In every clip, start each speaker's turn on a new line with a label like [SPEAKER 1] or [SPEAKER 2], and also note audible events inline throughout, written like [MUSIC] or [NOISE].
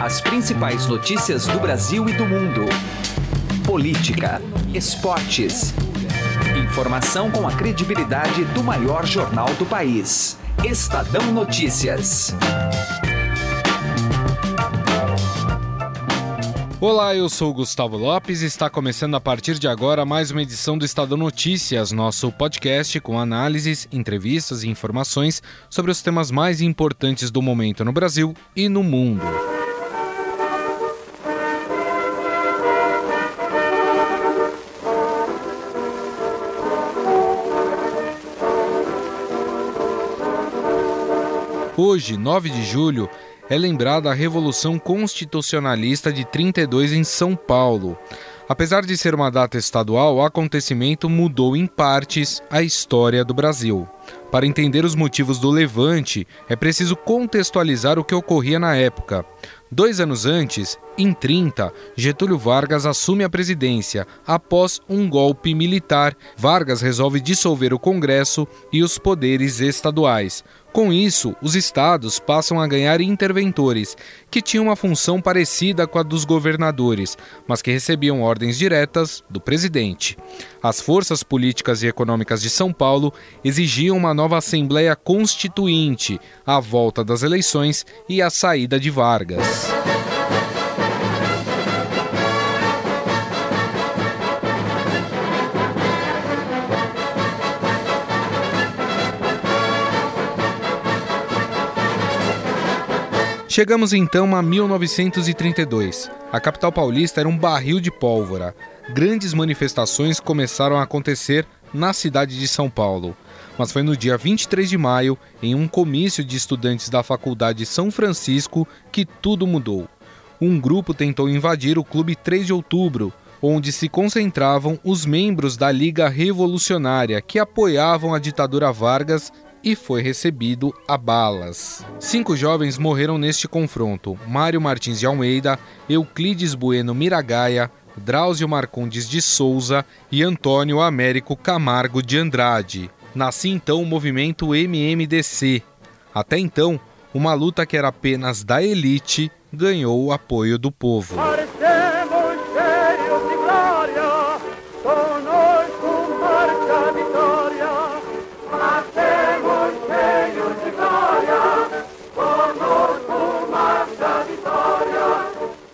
[SPEAKER 1] As principais notícias do Brasil e do mundo. Política, esportes. Informação com a credibilidade do maior jornal do país. Estadão Notícias.
[SPEAKER 2] Olá, eu sou Gustavo Lopes e está começando a partir de agora mais uma edição do Estadão Notícias, nosso podcast com análises, entrevistas e informações sobre os temas mais importantes do momento no Brasil e no mundo. Hoje, 9 de julho, é lembrada a Revolução Constitucionalista de 32 em São Paulo. Apesar de ser uma data estadual, o acontecimento mudou em partes a história do Brasil. Para entender os motivos do levante, é preciso contextualizar o que ocorria na época. Dois anos antes, em 30, Getúlio Vargas assume a presidência após um golpe militar. Vargas resolve dissolver o Congresso e os poderes estaduais. Com isso, os estados passam a ganhar interventores, que tinham uma função parecida com a dos governadores, mas que recebiam ordens diretas do presidente. As forças políticas e econômicas de São Paulo exigiam uma nova Assembleia Constituinte, a volta das eleições e a saída de Vargas. Chegamos então a 1932. A capital paulista era um barril de pólvora. Grandes manifestações começaram a acontecer na cidade de São Paulo. Mas foi no dia 23 de maio, em um comício de estudantes da Faculdade São Francisco, que tudo mudou. Um grupo tentou invadir o Clube 3 de Outubro, onde se concentravam os membros da Liga Revolucionária que apoiavam a ditadura Vargas e foi recebido a balas. Cinco jovens morreram neste confronto: Mário Martins de Almeida, Euclides Bueno Miragaia, Drauzio Marcondes de Souza e Antônio Américo Camargo de Andrade. Nasci então o movimento MMDC. Até então, uma luta que era apenas da elite ganhou o apoio do povo.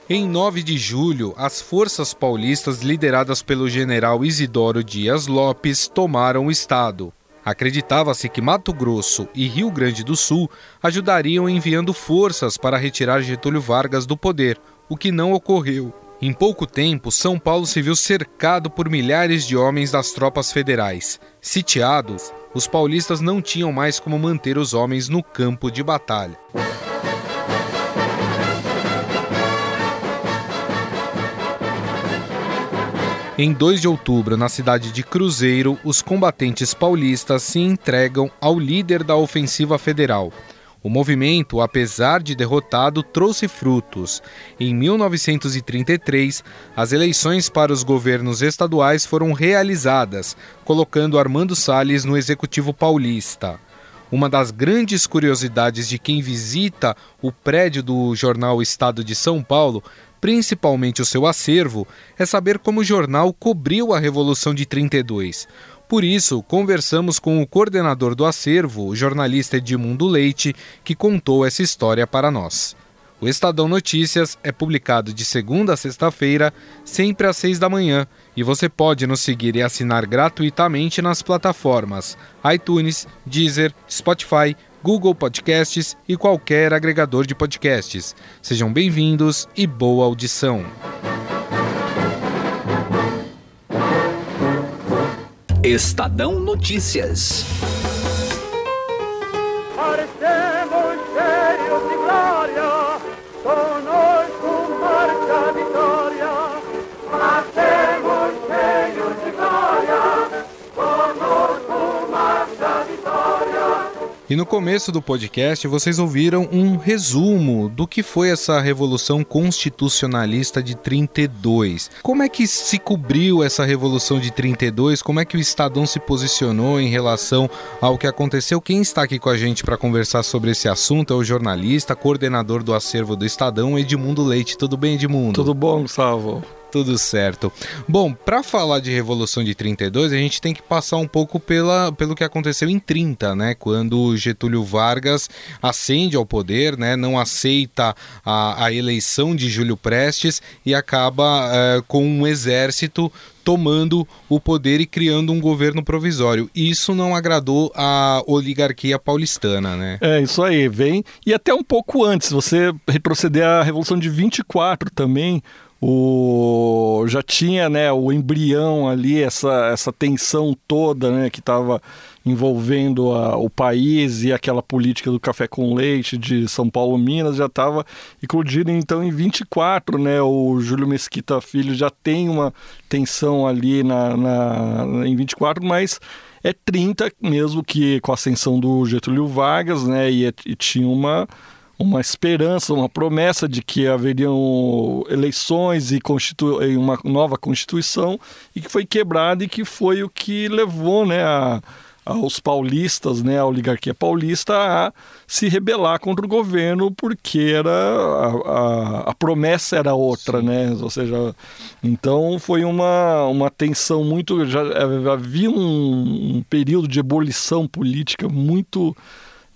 [SPEAKER 2] Em 9 de julho, as forças paulistas lideradas pelo general Isidoro Dias Lopes tomaram o estado. Acreditava-se que Mato Grosso e Rio Grande do Sul ajudariam enviando forças para retirar Getúlio Vargas do poder, o que não ocorreu. Em pouco tempo, São Paulo se viu cercado por milhares de homens das tropas federais. Sitiados, os paulistas não tinham mais como manter os homens no campo de batalha. Em 2 de outubro, na cidade de Cruzeiro, os combatentes paulistas se entregam ao líder da ofensiva federal. O movimento, apesar de derrotado, trouxe frutos. Em 1933, as eleições para os governos estaduais foram realizadas, colocando Armando Salles no executivo paulista. Uma das grandes curiosidades de quem visita o prédio do jornal Estado de São Paulo principalmente o seu acervo, é saber como o jornal cobriu a Revolução de 32. Por isso, conversamos com o coordenador do acervo, o jornalista Edmundo Leite, que contou essa história para nós. O Estadão Notícias é publicado de segunda a sexta-feira, sempre às seis da manhã, e você pode nos seguir e assinar gratuitamente nas plataformas iTunes, Deezer, Spotify, Google Podcasts e qualquer agregador de podcasts. Sejam bem-vindos e boa audição.
[SPEAKER 1] Estadão Notícias.
[SPEAKER 2] E no começo do podcast vocês ouviram um resumo do que foi essa Revolução Constitucionalista de 32. Como é que se cobriu essa Revolução de 32? Como é que o Estadão se posicionou em relação ao que aconteceu? Quem está aqui com a gente para conversar sobre esse assunto é o jornalista, coordenador do acervo do Estadão, Edmundo Leite. Tudo bem, Edmundo?
[SPEAKER 3] Tudo bom, Gustavo?
[SPEAKER 2] Tudo certo. Bom, para falar de Revolução de 32, a gente tem que passar um pouco pela, pelo que aconteceu em 30, né? Quando Getúlio Vargas ascende ao poder, né? Não aceita a, a eleição de Júlio Prestes e acaba uh, com um exército tomando o poder e criando um governo provisório. Isso não agradou a oligarquia paulistana, né?
[SPEAKER 3] É, isso aí, vem. E até um pouco antes, você retroceder à Revolução de 24 também, o já tinha né o embrião ali essa, essa tensão toda né que estava envolvendo a, o país e aquela política do café com leite de São Paulo Minas já estava eclodindo então em 24 né o Júlio Mesquita Filho já tem uma tensão ali na, na em 24 mas é 30 mesmo que com a ascensão do Getúlio Vargas né e, e tinha uma uma esperança, uma promessa de que haveriam eleições e, constitu... uma nova constituição e que foi quebrada e que foi o que levou né, a, aos paulistas, né, a oligarquia paulista, a se rebelar contra o governo porque era a, a, a promessa era outra, Sim. né? Ou seja, então foi uma, uma tensão muito já havia um, um período de ebulição política muito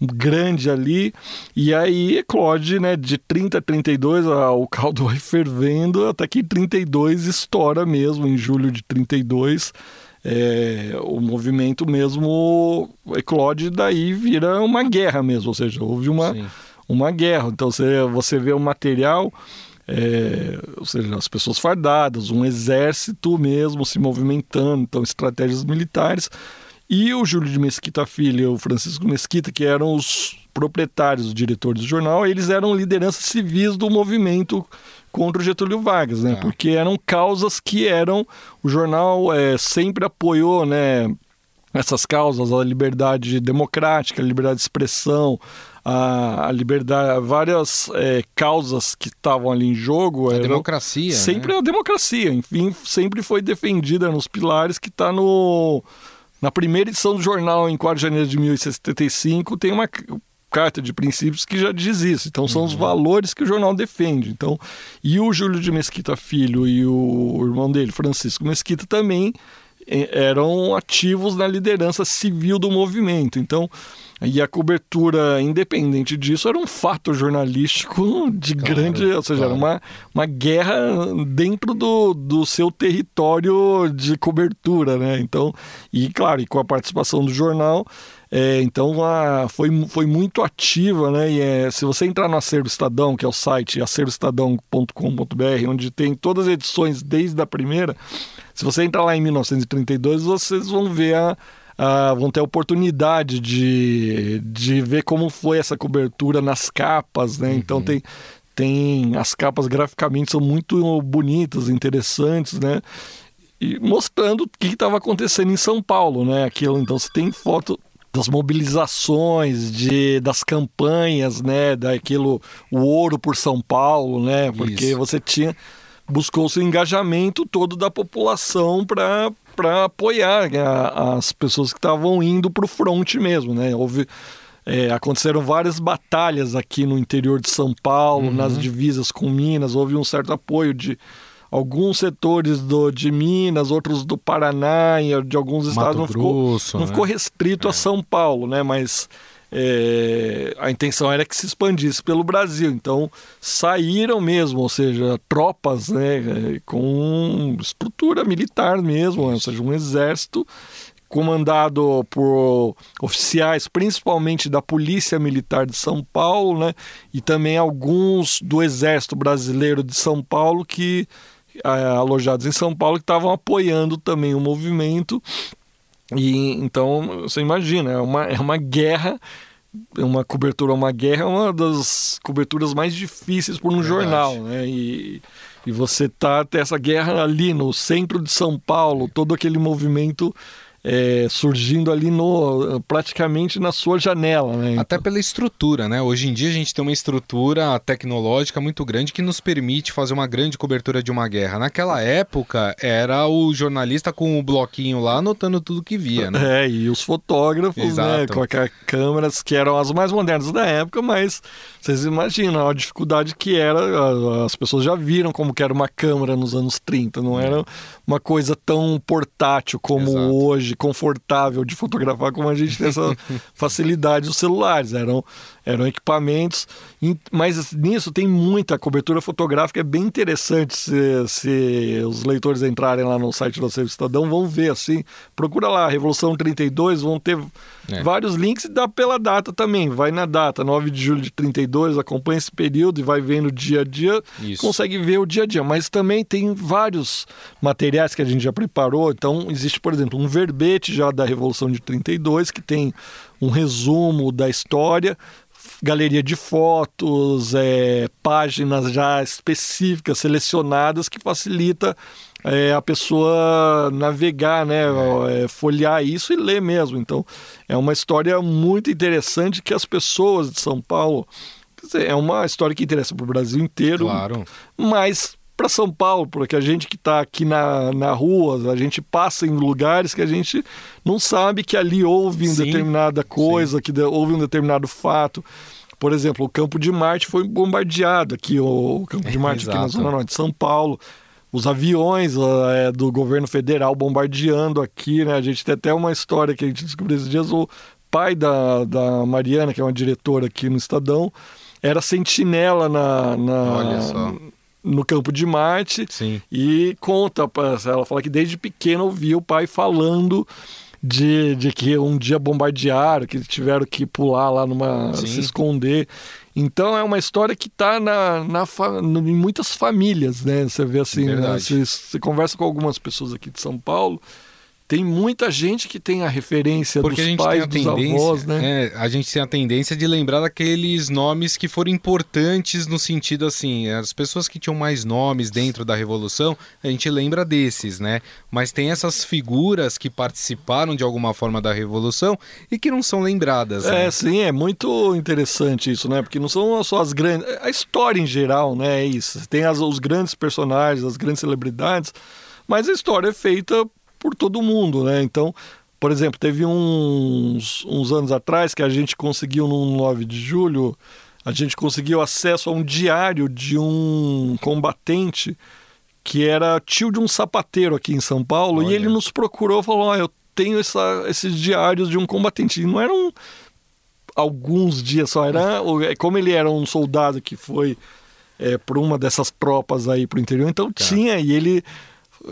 [SPEAKER 3] grande ali. E aí eclode, né, de 30 a 32, a, o caldo vai fervendo, até que 32 estoura mesmo, em julho de 32. É, o movimento mesmo eclode daí vira uma guerra mesmo, ou seja, houve uma, uma guerra. Então você, você vê o material, é, ou seja, as pessoas fardadas, um exército mesmo se movimentando, então estratégias militares e o Júlio de Mesquita Filho e o Francisco Mesquita, que eram os proprietários, os diretores do jornal, eles eram lideranças civis do movimento contra o Getúlio Vargas, né? É. Porque eram causas que eram o jornal é, sempre apoiou, né? Essas causas, a liberdade democrática, a liberdade de expressão, a, a liberdade, várias é, causas que estavam ali em jogo.
[SPEAKER 2] A eram, democracia.
[SPEAKER 3] Sempre
[SPEAKER 2] né?
[SPEAKER 3] a democracia, enfim, sempre foi defendida nos pilares que está no na primeira edição do jornal, em 4 de janeiro de 1875, tem uma carta de princípios que já diz isso. Então são uhum. os valores que o jornal defende. Então, e o Júlio de Mesquita Filho e o irmão dele, Francisco Mesquita, também eram ativos na liderança civil do movimento. Então, e a cobertura, independente disso, era um fato jornalístico [LAUGHS] de claro, grande. Ou seja, claro. era uma, uma guerra dentro do, do seu território de cobertura, né? Então, e claro, e com a participação do jornal. É, então a, foi, foi muito ativa, né? E é, se você entrar no Acervo Estadão, que é o site acervoestadão.com.br, onde tem todas as edições desde a primeira, se você entrar lá em 1932, vocês vão ver a, vão ter a oportunidade de, de ver como foi essa cobertura nas capas, né? Então uhum. Então tem, tem as capas graficamente são muito bonitas, interessantes, né? E mostrando o que estava acontecendo em São Paulo, né? Aquilo, então você tem foto das mobilizações, de, das campanhas, né? Daquilo, o ouro por São Paulo, né? Porque Isso. você tinha buscou-se o engajamento todo da população para para apoiar né, as pessoas que estavam indo para o fronte mesmo, né? Houve é, aconteceram várias batalhas aqui no interior de São Paulo, uhum. nas divisas com Minas, houve um certo apoio de alguns setores do, de Minas, outros do Paraná, de alguns estados, Mato não, Grosso, ficou, não né? ficou restrito é. a São Paulo, né? Mas é, a intenção era que se expandisse pelo Brasil. Então saíram mesmo, ou seja, tropas né, com estrutura militar mesmo, ou seja, um exército comandado por oficiais, principalmente da Polícia Militar de São Paulo, né, e também alguns do Exército Brasileiro de São Paulo que alojados em São Paulo que estavam apoiando também o movimento e então você imagina, é uma, é uma guerra, uma cobertura, uma guerra é uma das coberturas mais difíceis por um jornal, né? E, e você tá ter essa guerra ali no centro de São Paulo, todo aquele movimento é, surgindo ali no praticamente na sua janela. Né?
[SPEAKER 2] Até pela estrutura, né? Hoje em dia a gente tem uma estrutura tecnológica muito grande que nos permite fazer uma grande cobertura de uma guerra. Naquela época era o jornalista com o bloquinho lá anotando tudo que via,
[SPEAKER 3] né? É, e os fotógrafos, né? Com câmeras que eram as mais modernas da época, mas vocês imaginam a dificuldade que era. As pessoas já viram como que era uma câmera nos anos 30, não era uma coisa tão portátil como Exato. hoje, confortável de fotografar, como a gente tem essa [LAUGHS] facilidade dos celulares. Eram, eram equipamentos, mas nisso tem muita cobertura fotográfica, é bem interessante se, se os leitores entrarem lá no site do Acervo Estadão, vão ver assim, procura lá, Revolução 32, vão ter é. vários links e dá pela data também, vai na data, 9 de julho de 32, acompanha esse período e vai vendo dia a dia, Isso. consegue ver o dia a dia, mas também tem vários materiais que a gente já preparou, então existe, por exemplo, um verbete já da Revolução de 32, que tem um resumo da história, galeria de fotos, é, páginas já específicas, selecionadas, que facilita é, a pessoa navegar, né, é. folhear isso e ler mesmo. Então, é uma história muito interessante que as pessoas de São Paulo. Dizer, é uma história que interessa para o Brasil inteiro.
[SPEAKER 2] Claro.
[SPEAKER 3] Mas para São Paulo, porque a gente que está aqui na, na rua, a gente passa em lugares que a gente não sabe que ali houve uma determinada coisa, sim. que houve um determinado fato. Por exemplo, o Campo de Marte foi bombardeado aqui, o Campo de [LAUGHS] Marte aqui na Zona Norte de São Paulo. Os aviões é, do governo federal bombardeando aqui, né? A gente tem até uma história que a gente descobriu esses dias. O pai da, da Mariana, que é uma diretora aqui no Estadão, era sentinela na, na no campo de Marte
[SPEAKER 2] Sim.
[SPEAKER 3] e conta, ela fala que desde pequena ouvia o pai falando de, de que um dia bombardearam, que tiveram que pular lá numa. Sim. se esconder. Então é uma história que está na, na, em muitas famílias, né? Você vê assim, né? você, você conversa com algumas pessoas aqui de São Paulo tem muita gente que tem a referência Porque dos pais, dos avós, né?
[SPEAKER 2] É, a gente tem a tendência de lembrar daqueles nomes que foram importantes no sentido assim, as pessoas que tinham mais nomes dentro da Revolução, a gente lembra desses, né? Mas tem essas figuras que participaram de alguma forma da Revolução e que não são lembradas.
[SPEAKER 3] É, né? sim, é muito interessante isso, né? Porque não são só as grandes... A história em geral, né? É isso. Tem as, os grandes personagens, as grandes celebridades, mas a história é feita por todo mundo, né? Então, por exemplo, teve uns, uns anos atrás que a gente conseguiu no 9 de julho, a gente conseguiu acesso a um diário de um combatente que era tio de um sapateiro aqui em São Paulo, Olha. e ele nos procurou e falou: oh, eu tenho essa, esses diários de um combatente. E não eram alguns dias só, era [LAUGHS] como ele era um soldado que foi é, por uma dessas tropas aí pro interior, então tá. tinha, e ele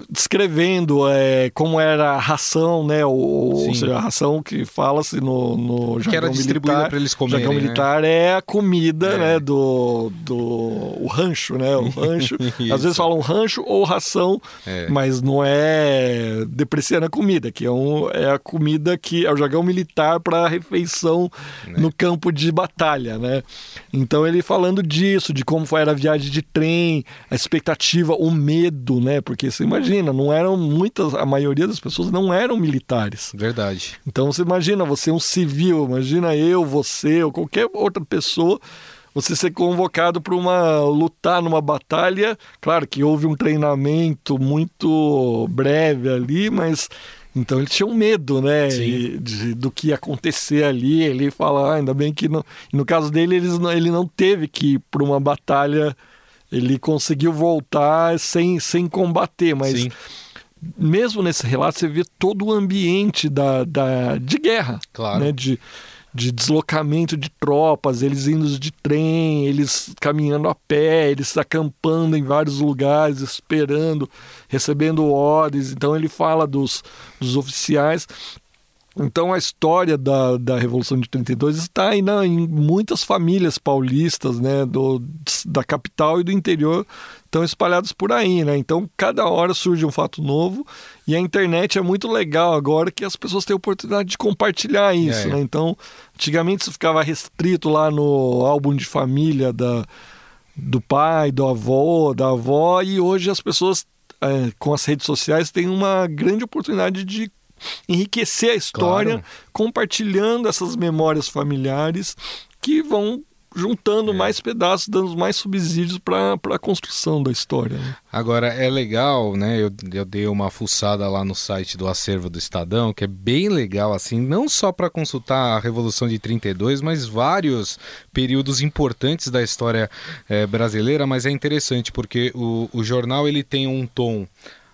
[SPEAKER 3] descrevendo é, como era a ração, né? ou seja, a ração que fala-se no, no
[SPEAKER 2] jargão que era distribuída para eles comerem.
[SPEAKER 3] Jargão né? militar é a comida, é. né? Do, do o rancho, né? O rancho. [LAUGHS] às vezes falam rancho ou ração, é. mas não é depreciando a comida, que é, um, é a comida que é o jargão militar para a refeição é. no campo de batalha, né? Então ele falando disso, de como foi a viagem de trem, a expectativa, o medo, né? Porque você imagina imagina, não eram muitas, a maioria das pessoas não eram militares.
[SPEAKER 2] Verdade.
[SPEAKER 3] Então você imagina, você é um civil, imagina eu, você ou qualquer outra pessoa você ser convocado para uma lutar numa batalha, claro que houve um treinamento muito breve ali, mas então ele tinha um medo, né, de, de, do que ia acontecer ali. Ele fala, ah, ainda bem que no, no caso dele ele, ele não teve que ir para uma batalha ele conseguiu voltar sem, sem combater, mas Sim. mesmo nesse relato você vê todo o ambiente da, da, de guerra,
[SPEAKER 2] claro.
[SPEAKER 3] né? de, de deslocamento de tropas, eles indo de trem, eles caminhando a pé, eles acampando em vários lugares, esperando, recebendo ordens. Então ele fala dos, dos oficiais então a história da, da Revolução de 32 está aí na, em muitas famílias paulistas, né, do, da capital e do interior, estão espalhados por aí, né? Então cada hora surge um fato novo e a internet é muito legal agora que as pessoas têm a oportunidade de compartilhar isso, é, né? Então antigamente isso ficava restrito lá no álbum de família da, do pai, do avô, da avó e hoje as pessoas é, com as redes sociais têm uma grande oportunidade de enriquecer a história, claro. compartilhando essas memórias familiares que vão juntando é. mais pedaços, dando mais subsídios para a construção da história. Né?
[SPEAKER 2] Agora, é legal, né? Eu, eu dei uma fuçada lá no site do acervo do Estadão, que é bem legal, assim, não só para consultar a Revolução de 32, mas vários períodos importantes da história é, brasileira, mas é interessante porque o, o jornal ele tem um tom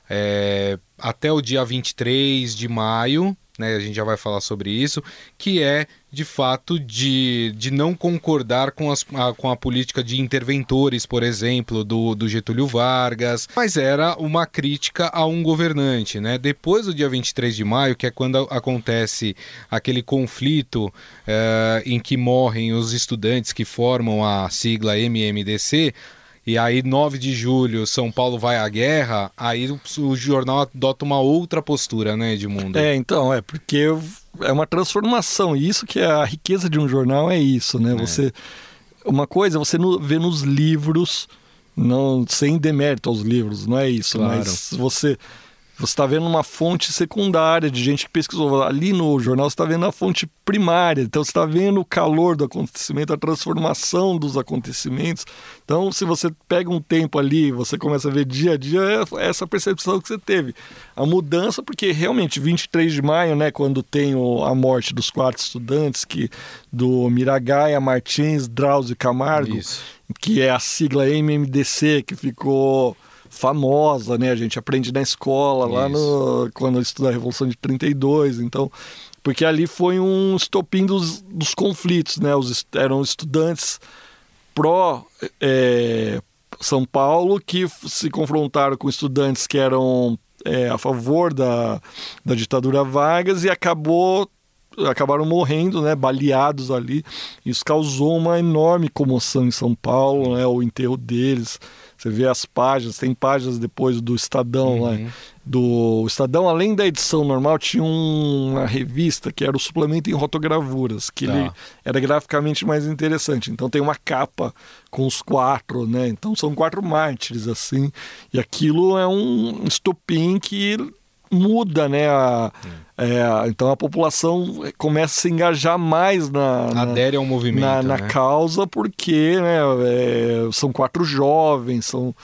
[SPEAKER 2] é, até o dia 23 de maio, né, a gente já vai falar sobre isso, que é de fato de, de não concordar com, as, a, com a política de interventores, por exemplo, do, do Getúlio Vargas, mas era uma crítica a um governante. Né? Depois do dia 23 de maio, que é quando acontece aquele conflito é, em que morrem os estudantes que formam a sigla MMDC e aí 9 de julho São Paulo vai à guerra, aí o, o jornal adota uma outra postura, né, Edmundo?
[SPEAKER 3] É, então, é porque é uma transformação, e isso que é a riqueza de um jornal é isso, né? É. Você uma coisa você vê nos livros, não sem demérito aos livros, não é isso, claro. mas você você está vendo uma fonte secundária de gente que pesquisou. Ali no jornal você está vendo a fonte primária. Então você está vendo o calor do acontecimento, a transformação dos acontecimentos. Então, se você pega um tempo ali, você começa a ver dia a dia é essa percepção que você teve. A mudança, porque realmente 23 de maio, né, quando tem o, a morte dos quatro estudantes, que do Miragaia, Martins, Drauzio Camargo, Isso. que é a sigla MMDC, que ficou famosa, né? A gente aprende na escola, Isso. lá no, quando estuda a Revolução de 32, então... Porque ali foi um estopim dos, dos conflitos, né? Os, eram estudantes pró é, São Paulo que se confrontaram com estudantes que eram é, a favor da, da ditadura Vargas e acabou acabaram morrendo, né, baleados ali. Isso causou uma enorme comoção em São Paulo, né, o enterro deles. Você vê as páginas, tem páginas depois do Estadão uhum. lá. Do Estadão, além da edição normal, tinha uma revista que era o suplemento em rotogravuras, que ele tá. era graficamente mais interessante. Então tem uma capa com os quatro, né? Então são quatro mártires, assim. E aquilo é um estopim que muda, né? A, é, então a população começa a se engajar mais na,
[SPEAKER 2] na adere ao movimento,
[SPEAKER 3] na, na
[SPEAKER 2] né?
[SPEAKER 3] causa, porque né, é, são quatro jovens, são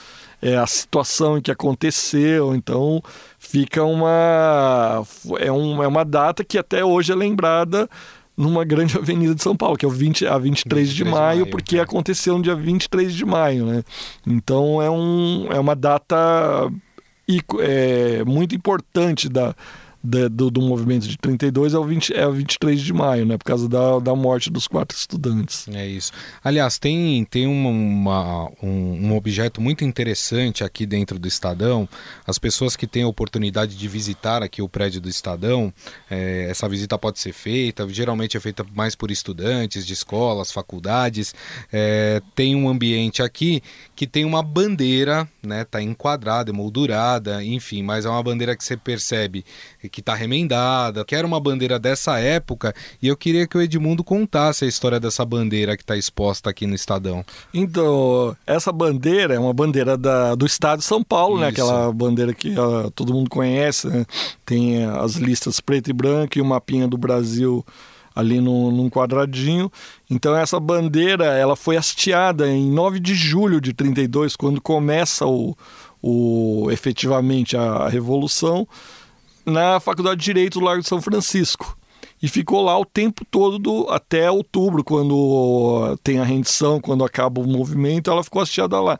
[SPEAKER 3] é, a situação em que aconteceu, então fica uma é, um, é uma data que até hoje é lembrada numa grande [LAUGHS] avenida de São Paulo, que é o 20, a 23, 23 de, maio, de maio, porque é. aconteceu no dia 23 de maio, né? Então é, um, é uma data é, muito importante da, da, do, do, movimento de 32 é o, 20, é o 23 de maio, né? Por causa da, da morte dos quatro estudantes.
[SPEAKER 2] É isso. Aliás, tem, tem uma, uma um, um, objeto muito interessante aqui dentro do Estadão. As pessoas que têm a oportunidade de visitar aqui o prédio do Estadão, é, essa visita pode ser feita, geralmente é feita mais por estudantes de escolas, faculdades. É, tem um ambiente aqui que tem uma bandeira, né? Tá enquadrada, emoldurada, enfim, mas é uma bandeira que você percebe que está remendada, que era uma bandeira dessa época, e eu queria que o Edmundo contasse a história dessa bandeira que está exposta aqui no Estadão.
[SPEAKER 3] Então, essa bandeira é uma bandeira da, do Estado de São Paulo, né? Aquela bandeira que uh, todo mundo conhece, né? tem as listas preto e branco e o mapinha do Brasil ali no, num quadradinho. Então essa bandeira ela foi hasteada em 9 de julho de 32, quando começa o, o efetivamente a, a revolução na Faculdade de Direito do Largo de São Francisco. E ficou lá o tempo todo, do, até outubro, quando tem a rendição, quando acaba o movimento, ela ficou hasteada lá.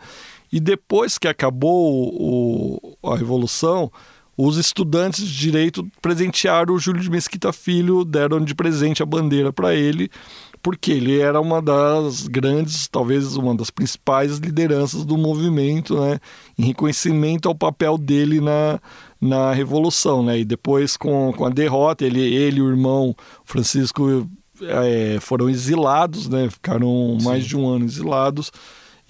[SPEAKER 3] E depois que acabou o, a Revolução, os estudantes de direito presentearam o Júlio de Mesquita Filho, deram de presente a bandeira para ele, porque ele era uma das grandes, talvez uma das principais lideranças do movimento, né, em reconhecimento ao papel dele na, na Revolução. Né? E depois, com, com a derrota, ele, ele e o irmão Francisco é, foram exilados, né? ficaram mais Sim. de um ano exilados.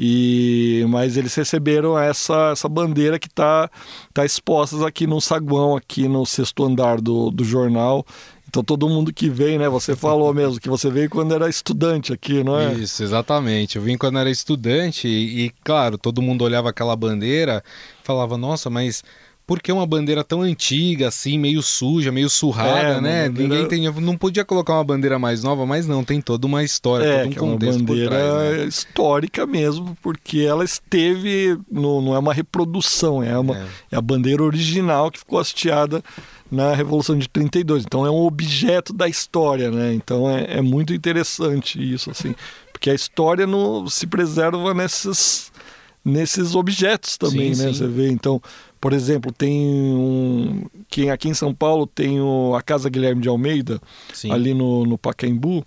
[SPEAKER 3] E, mas eles receberam essa, essa bandeira que está tá exposta aqui no saguão, aqui no sexto andar do, do jornal. Então todo mundo que vem, né? Você falou [LAUGHS] mesmo que você veio quando era estudante aqui, não é?
[SPEAKER 2] Isso, exatamente. Eu vim quando era estudante e, e claro, todo mundo olhava aquela bandeira e falava, nossa, mas porque é uma bandeira tão antiga, assim, meio suja, meio surrada,
[SPEAKER 3] É,
[SPEAKER 2] né?
[SPEAKER 3] bandeira-
[SPEAKER 2] Ninguém tem, não podia colocar uma bandeira mais nova, mas não, tem toda uma história,
[SPEAKER 3] É,
[SPEAKER 2] todo um
[SPEAKER 3] que é uma
[SPEAKER 2] contexto
[SPEAKER 3] bandeira
[SPEAKER 2] trás. né?
[SPEAKER 3] histórica mesmo, porque ela esteve, no, não é uma reprodução, é, uma, é. a bandeira original que ficou hasteada na Revolução de 32. Então é um objeto da história, né? Então é, é muito interessante isso, assim, porque a história no, se preserva nesses, nesses objetos também,
[SPEAKER 2] Sim,
[SPEAKER 3] né?
[SPEAKER 2] sim.
[SPEAKER 3] Você vê, então, por exemplo, tem um, quem aqui em São Paulo tem o, a Casa Guilherme de Almeida,
[SPEAKER 2] Sim.
[SPEAKER 3] ali no, no Pacaembu,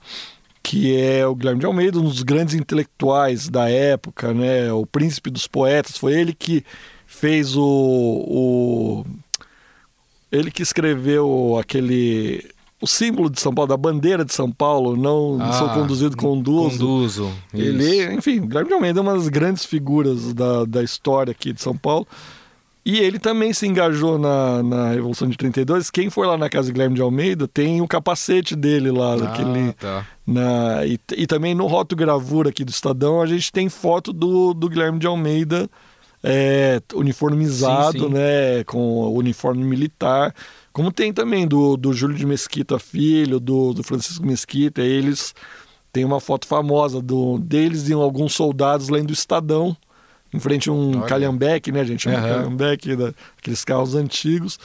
[SPEAKER 3] que é o Guilherme de Almeida, um dos grandes intelectuais da época, né? O príncipe dos poetas. Foi ele que fez o, o ele que escreveu aquele o símbolo de São Paulo, da bandeira de São Paulo, não sou conduzido, conduzo.
[SPEAKER 2] Ah, Conduzo.
[SPEAKER 3] Ele,
[SPEAKER 2] isso.
[SPEAKER 3] enfim, o Guilherme de Almeida é uma das grandes figuras da, da história aqui de São Paulo. E ele também se engajou na, na Revolução de 32. Quem for lá na casa do Guilherme de Almeida tem o capacete dele lá,
[SPEAKER 2] Ah, tá.
[SPEAKER 3] na, e, e também no Roto Gravura aqui do Estadão, a gente tem foto do, do Guilherme de Almeida é, uniformizado,
[SPEAKER 2] Sim, sim.
[SPEAKER 3] né? Com o uniforme militar. Como tem também do, do Júlio de Mesquita Filho, do, do Francisco Mesquita. Eles têm uma foto famosa do, deles e alguns soldados lendo o Estadão, em frente a um
[SPEAKER 2] Olha.
[SPEAKER 3] calhambeque, né, gente? Um
[SPEAKER 2] Aham.
[SPEAKER 3] calhambeque, da, aqueles carros antigos.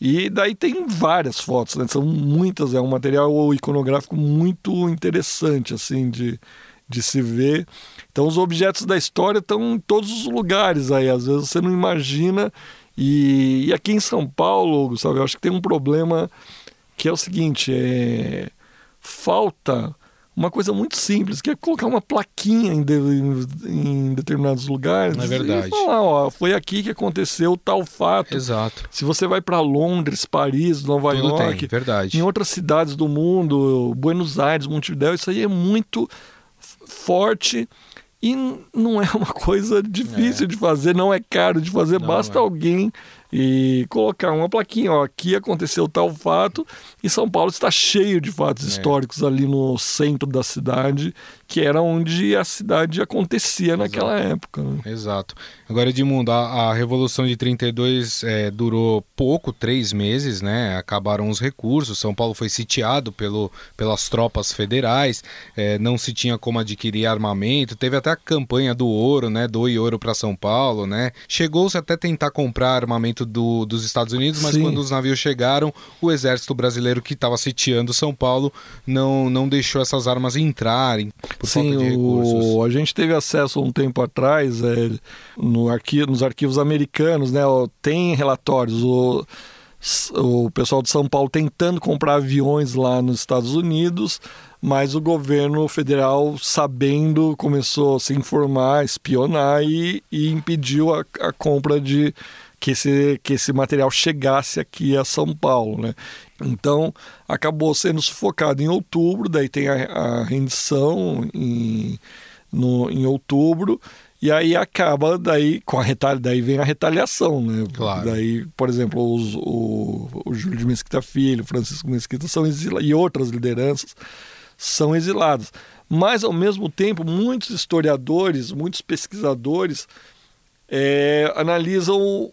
[SPEAKER 3] E daí tem várias fotos, né? São muitas, é um material iconográfico muito interessante, assim, de, de se ver. Então os objetos da história estão em todos os lugares aí, às vezes você não imagina. E, e aqui em São Paulo, Gustavo, eu acho que tem um problema que é o seguinte, é... falta uma coisa muito simples, que é colocar uma plaquinha em, de- em determinados lugares.
[SPEAKER 2] É verdade.
[SPEAKER 3] E falar, ó, foi aqui que aconteceu tal fato.
[SPEAKER 2] Exato.
[SPEAKER 3] Se você vai para Londres, Paris, Nova
[SPEAKER 2] Tudo
[SPEAKER 3] York,
[SPEAKER 2] tem, verdade.
[SPEAKER 3] em outras cidades do mundo, Buenos Aires, Montevidéu, isso aí é muito forte e não é uma coisa difícil de fazer, não é caro de fazer,
[SPEAKER 2] Não,
[SPEAKER 3] basta
[SPEAKER 2] é.
[SPEAKER 3] alguém e colocar uma plaquinha, ó, aqui aconteceu tal fato e São Paulo está cheio de fatos
[SPEAKER 2] É.
[SPEAKER 3] históricos ali no centro da cidade, que era onde a cidade acontecia naquela época. né?
[SPEAKER 2] Exato. Agora, Edmundo, a, a Revolução de 32 é, durou pouco, três meses, né? Acabaram os recursos, São Paulo foi sitiado pelo, pelas tropas federais, é, não se tinha como adquirir armamento, teve até a campanha do ouro, né? Doe ouro para São Paulo, né? Chegou-se até tentar comprar armamento do- dos Estados Unidos, mas
[SPEAKER 3] Sim.
[SPEAKER 2] quando os navios chegaram, o exército brasileiro que estava sitiando São Paulo não, não deixou essas armas entrarem por
[SPEAKER 3] Sim,
[SPEAKER 2] falta de recursos.
[SPEAKER 3] o, a gente teve acesso um tempo atrás é, no arqui, nos arquivos americanos, né? ó, Tem relatórios. O, o pessoal de São Paulo tentando comprar aviões lá nos Estados Unidos, mas o governo federal, sabendo, começou a se informar, espionar e, e impediu a, a compra de que esse, que esse material chegasse aqui a São Paulo, né? Então acabou sendo sufocado em outubro, daí tem a, a rendição em, no, em outubro e aí acaba daí com a retalha, daí vem a retaliação, né?
[SPEAKER 2] Claro.
[SPEAKER 3] Daí, por exemplo, os, o, o Júlio de Mesquita Filho, Francisco Mesquita são exilados e outras lideranças são exiladas. Mas ao mesmo tempo, muitos historiadores, muitos pesquisadores é, analisam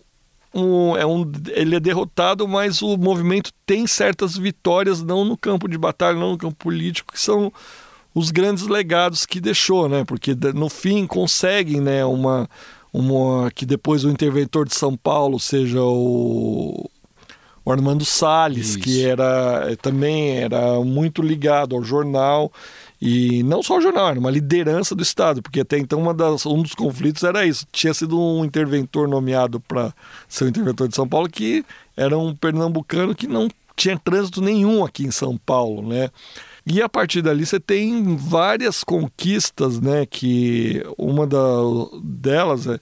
[SPEAKER 3] um, é um, ele é derrotado, mas o movimento tem certas vitórias, não no campo de batalha, não no campo político, que são os grandes legados que deixou, né? Porque no fim conseguem, né, uma, uma que depois o interventor de São Paulo seja o, o Armando Salles,
[SPEAKER 2] Isso.
[SPEAKER 3] que era também era muito ligado ao jornal e não só ao jornal, era uma liderança do Estado, porque até então uma das, um dos conflitos era isso. Tinha sido um interventor nomeado para ser o interventor de São Paulo que era um pernambucano que não tinha trânsito nenhum aqui em São Paulo, né? E a partir dali você tem várias conquistas, né? Que uma da, delas é,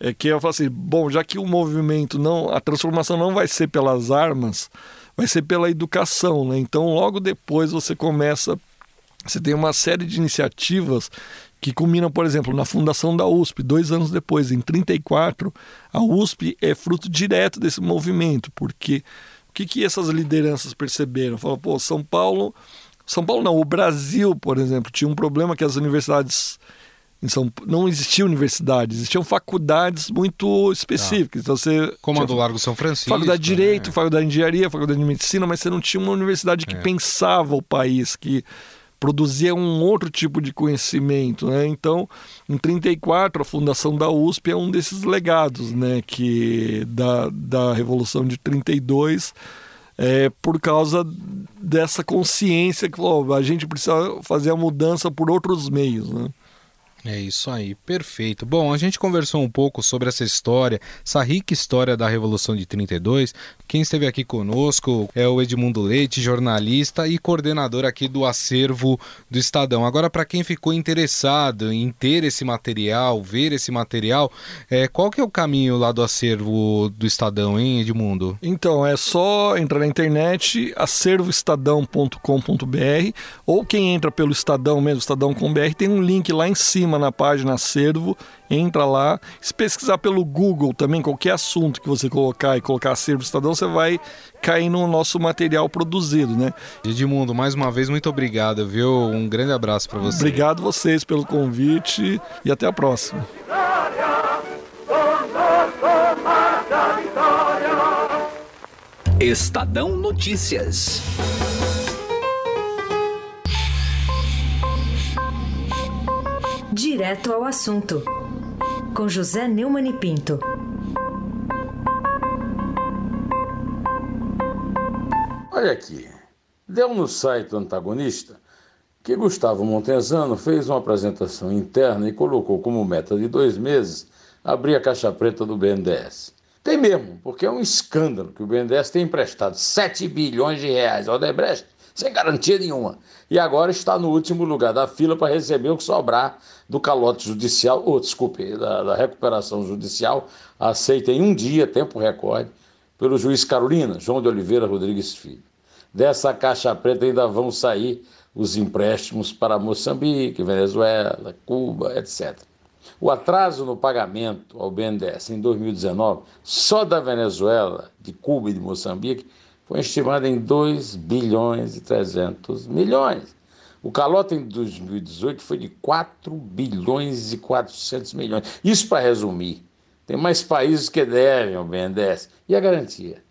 [SPEAKER 3] é que eu falo assim, bom, já que o movimento não, a transformação não vai ser pelas armas, vai ser pela educação, né? Então logo depois você começa, você tem uma série de iniciativas que culminam, por exemplo, na fundação da USP, dois anos depois, em 34, a USP é fruto direto desse movimento, porque o que, que essas lideranças perceberam? Falaram, pô, São Paulo, São Paulo não, o Brasil, por exemplo, tinha um problema que as universidades Em São, não existia universidade, existiam faculdades muito específicas. Tá. Então você
[SPEAKER 2] Como a do Largo São Francisco.
[SPEAKER 3] Faculdade de Direito, é. faculdade de Engenharia, faculdade de Medicina, mas você não tinha uma universidade que é. pensava o país, que produzia um outro tipo de conhecimento, né? Então, em 34, a fundação da USP é um desses legados, né? Que da, da Revolução de 32 é, por causa dessa consciência que falou, a gente precisa fazer a mudança por outros meios, né?
[SPEAKER 2] É isso aí, perfeito. Bom, a gente conversou um pouco sobre essa história, essa rica história da Revolução de 32. Quem esteve aqui conosco é o Edmundo Leite, jornalista e coordenador aqui do acervo do Estadão. Agora, para quem ficou interessado em ter esse material, ver esse material, é, qual que é o caminho lá do acervo do Estadão, hein, Edmundo?
[SPEAKER 3] Então, é só entrar na internet, acervoestadão.com.br, ou quem entra pelo Estadão mesmo, estadão.com.br, tem um link lá em cima na página Acervo, entra lá. Se pesquisar pelo Google também, qualquer assunto que você colocar e colocar Acervo Estadão, você vai cair no nosso material produzido, né?
[SPEAKER 2] Edmundo, mais uma vez, muito obrigado, viu? Um grande abraço para você.
[SPEAKER 3] Obrigado vocês pelo convite e até a próxima.
[SPEAKER 1] Estadão Notícias.
[SPEAKER 4] Direto ao assunto, com José Neumann e Pinto.
[SPEAKER 5] Olha aqui, deu no site antagonista que Gustavo Montezano fez uma apresentação interna e colocou como meta de dois meses abrir a caixa preta do BNDES. Tem mesmo, porque é um escândalo que o BNDES tem emprestado 7 bilhões de reais ao Debrecht sem garantia nenhuma. E agora está no último lugar da fila para receber o que sobrar do calote judicial, ou desculpe, da, da recuperação judicial, aceita em um dia, tempo recorde, pelo juiz Carolina, João de Oliveira Rodrigues Filho. Dessa caixa preta ainda vão sair os empréstimos para Moçambique, Venezuela, Cuba, etc. O atraso no pagamento ao BNDES em 2019, só da Venezuela, de Cuba e de Moçambique, foi estimado em 2 bilhões e 300 milhões. O calote em 2018 foi de 4 bilhões e 400 milhões. Isso para resumir. Tem mais países que devem ao BNDES. E a garantia?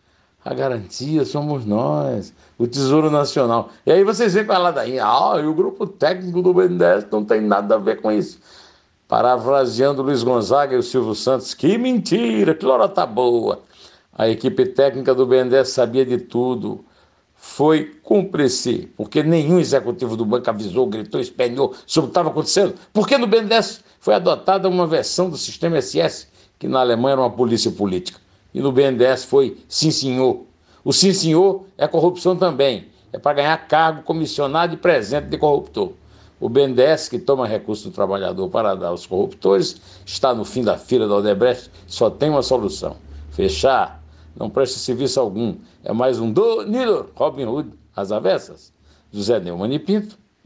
[SPEAKER 5] A garantia somos nós, o Tesouro Nacional. E aí vocês vêm lá daí, ah, e o grupo técnico do BNDES não tem nada a ver com isso. Parafraseando Luiz Gonzaga e o Silvio Santos, que mentira, que lora tá boa. A equipe técnica do BNDES sabia de tudo. Foi cúmplice, porque nenhum executivo do banco avisou, gritou, espanhou sobre o que estava acontecendo. Porque no BNDES foi adotada uma versão do sistema SS, que na Alemanha era uma polícia política. E no BNDES foi sim senhor. O sim senhor é corrupção também. É para ganhar cargo comissionado e presente de corruptor. O BNDES, que toma recurso do trabalhador para dar aos corruptores, está no fim da fila da Odebrecht, só tem uma solução: fechar não presta serviço algum. É mais um do Nilo Robin Hood, as avessas. José Neumann e Pinto,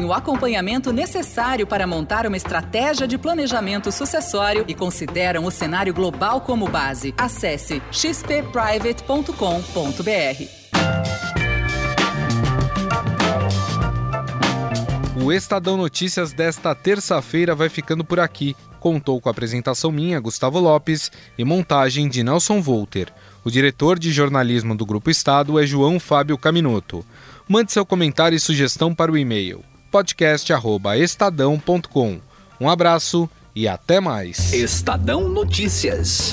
[SPEAKER 6] o acompanhamento necessário para montar uma estratégia de planejamento sucessório e consideram o cenário global como base. Acesse xpprivate.com.br.
[SPEAKER 2] O Estadão Notícias desta terça-feira vai ficando por aqui. Contou com a apresentação minha, Gustavo Lopes, e montagem de Nelson Volter. O diretor de jornalismo do Grupo Estado é João Fábio Caminoto. Mande seu comentário e sugestão para o e-mail podcast@estadão.com. Um abraço e até mais.
[SPEAKER 1] Estadão Notícias.